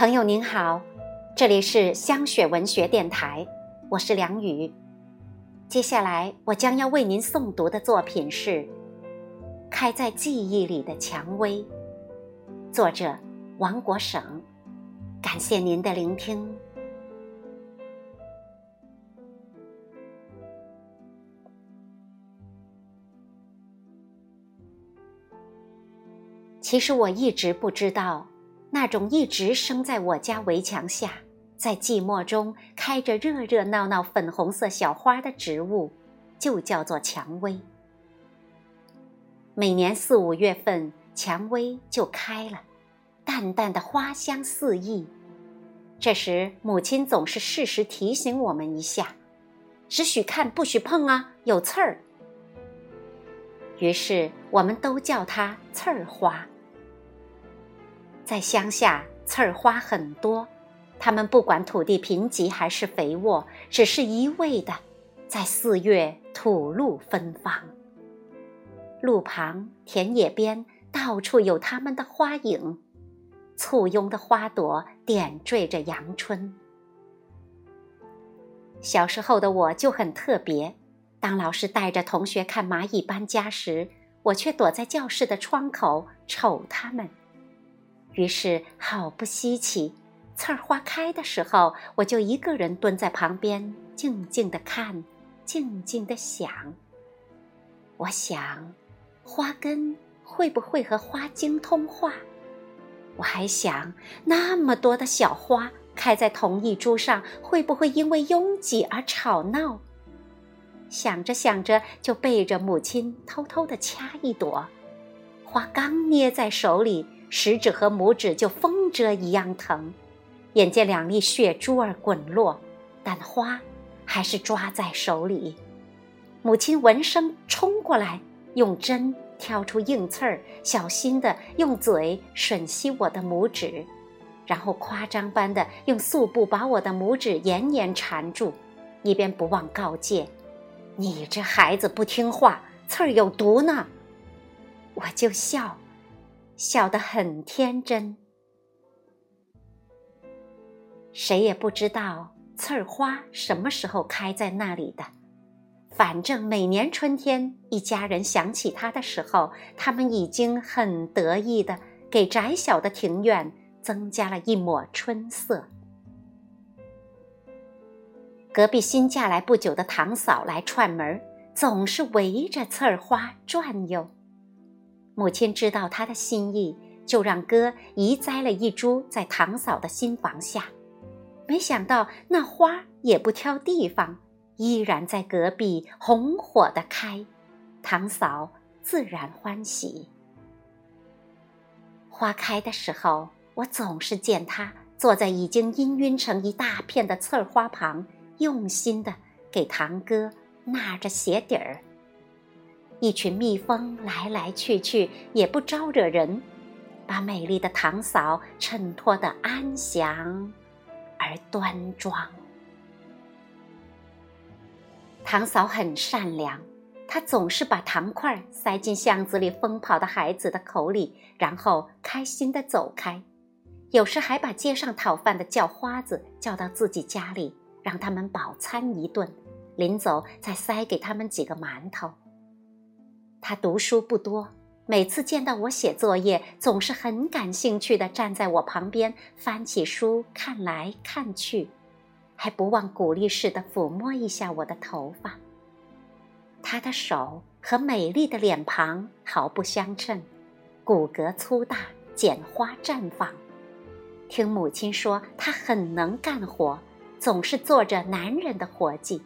朋友您好，这里是香雪文学电台，我是梁雨。接下来我将要为您诵读的作品是《开在记忆里的蔷薇》，作者王国省。感谢您的聆听。其实我一直不知道。那种一直生在我家围墙下，在寂寞中开着热热闹闹粉红色小花的植物，就叫做蔷薇。每年四五月份，蔷薇就开了，淡淡的花香四溢。这时，母亲总是适时提醒我们一下：“只许看，不许碰啊，有刺儿。”于是，我们都叫它刺儿花。在乡下，刺儿花很多，它们不管土地贫瘠还是肥沃，只是一味的在四月吐露芬芳。路旁、田野边，到处有它们的花影，簇拥的花朵点缀着阳春。小时候的我就很特别，当老师带着同学看蚂蚁搬家时，我却躲在教室的窗口瞅它们。于是，好不稀奇，刺儿花开的时候，我就一个人蹲在旁边，静静的看，静静的想。我想，花根会不会和花茎通话？我还想，那么多的小花开在同一株上，会不会因为拥挤而吵闹？想着想着，就背着母亲偷偷的掐一朵，花刚捏在手里。食指和拇指就风蛰一样疼，眼见两粒血珠儿滚落，但花还是抓在手里。母亲闻声冲过来，用针挑出硬刺儿，小心地用嘴吮吸我的拇指，然后夸张般的用素布把我的拇指严严缠住，一边不忘告诫：“你这孩子不听话，刺儿有毒呢。”我就笑。笑得很天真，谁也不知道刺儿花什么时候开在那里的。反正每年春天，一家人想起它的时候，他们已经很得意的给窄小的庭院增加了一抹春色。隔壁新嫁来不久的堂嫂来串门，总是围着刺儿花转悠。母亲知道他的心意，就让哥移栽了一株在堂嫂的新房下。没想到那花也不挑地方，依然在隔壁红火的开。堂嫂自然欢喜。花开的时候，我总是见他坐在已经氤氲成一大片的刺花旁，用心的给堂哥纳着鞋底儿。一群蜜蜂来来去去，也不招惹人，把美丽的堂嫂衬托得安详而端庄。堂嫂很善良，她总是把糖块塞进巷子里疯跑的孩子的口里，然后开心的走开。有时还把街上讨饭的叫花子叫到自己家里，让他们饱餐一顿，临走再塞给他们几个馒头。他读书不多，每次见到我写作业，总是很感兴趣地站在我旁边，翻起书看来看去，还不忘鼓励似的抚摸一下我的头发。他的手和美丽的脸庞毫不相称，骨骼粗大，剪花绽放。听母亲说，他很能干活，总是做着男人的活计，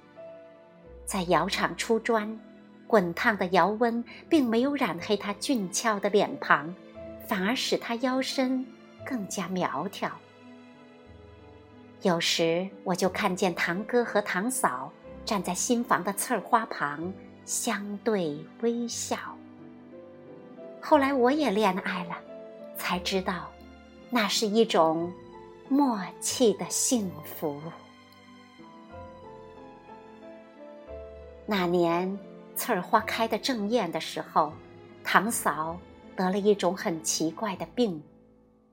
在窑厂出砖。滚烫的窑温并没有染黑他俊俏的脸庞，反而使他腰身更加苗条。有时我就看见堂哥和堂嫂站在新房的刺儿花旁，相对微笑。后来我也恋爱了，才知道，那是一种默契的幸福。那年。刺儿花开的正艳的时候，堂嫂得了一种很奇怪的病，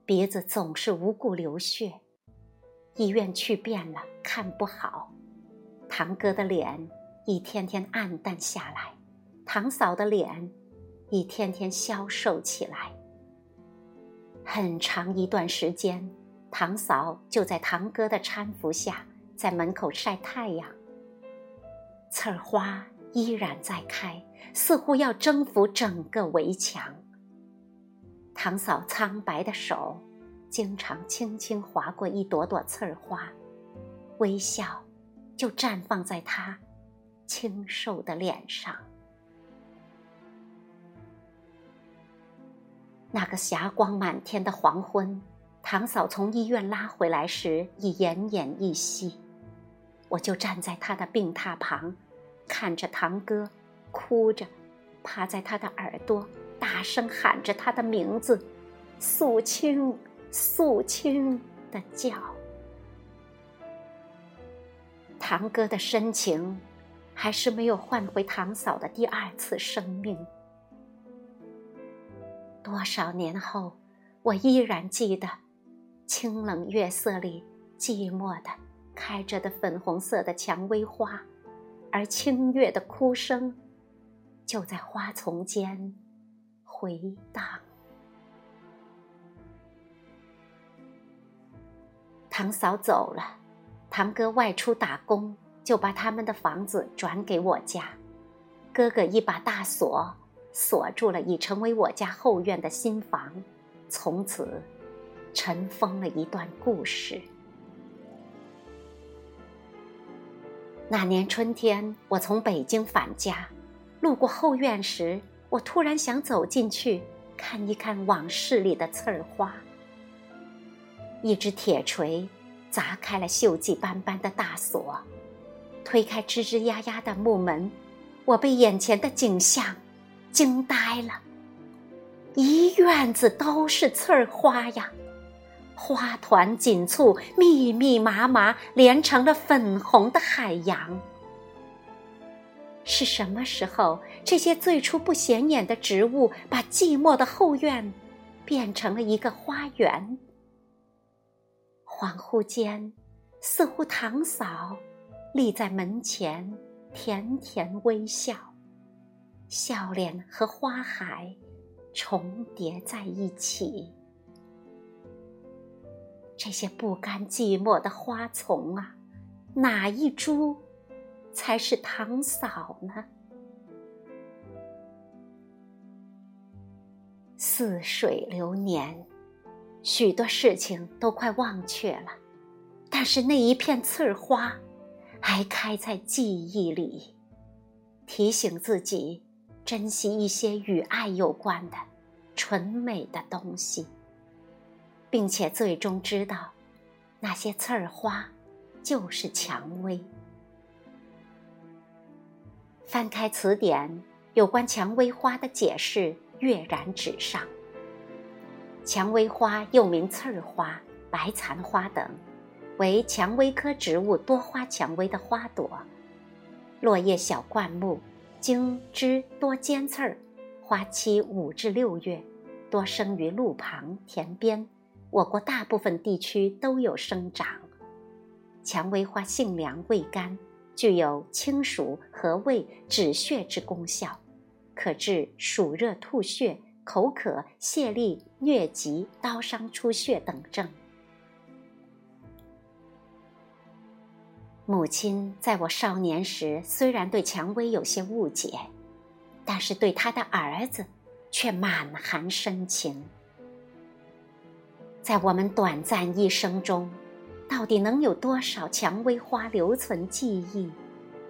鼻子总是无故流血。医院去遍了，看不好。堂哥的脸一天天暗淡下来，堂嫂的脸一天天消瘦起来。很长一段时间，堂嫂就在堂哥的搀扶下，在门口晒太阳。刺儿花依然在开，似乎要征服整个围墙。堂嫂苍白的手。经常轻轻划过一朵朵刺儿花，微笑就绽放在他清瘦的脸上。那个霞光满天的黄昏，堂嫂从医院拉回来时已奄奄一息，我就站在她的病榻旁，看着堂哥哭着，趴在他的耳朵，大声喊着他的名字：“素清。”肃清的叫，堂哥的深情，还是没有换回堂嫂的第二次生命。多少年后，我依然记得，清冷月色里寂寞的开着的粉红色的蔷薇花，而清月的哭声，就在花丛间回荡。堂嫂走了，堂哥外出打工，就把他们的房子转给我家。哥哥一把大锁锁住了已成为我家后院的新房，从此尘封了一段故事。那年春天，我从北京返家，路过后院时，我突然想走进去看一看往事里的刺儿花。一只铁锤砸开了锈迹斑斑的大锁，推开吱吱呀呀的木门，我被眼前的景象惊呆了。一院子都是刺儿花呀，花团锦簇，密密麻麻，连成了粉红的海洋。是什么时候，这些最初不显眼的植物，把寂寞的后院变成了一个花园？恍惚间，似乎堂嫂立在门前，甜甜微笑，笑脸和花海重叠在一起。这些不甘寂寞的花丛啊，哪一株才是堂嫂呢？似水流年。许多事情都快忘却了，但是那一片刺花，还开在记忆里，提醒自己珍惜一些与爱有关的纯美的东西，并且最终知道，那些刺儿花就是蔷薇。翻开词典，有关蔷薇花的解释跃然纸上。蔷薇花又名刺儿花、白蚕花等，为蔷薇科植物多花蔷薇的花朵，落叶小灌木，茎枝多尖刺儿，花期五至六月，多生于路旁、田边。我国大部分地区都有生长。蔷薇花性凉味甘，具有清暑和胃止血之功效，可治暑热吐血。口渴、泄痢、疟疾、刀伤出血等症。母亲在我少年时虽然对蔷薇有些误解，但是对她的儿子却满含深情。在我们短暂一生中，到底能有多少蔷薇花留存记忆，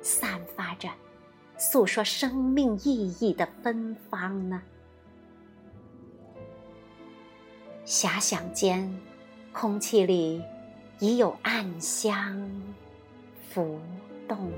散发着诉说生命意义的芬芳呢？遐想间，空气里已有暗香浮动。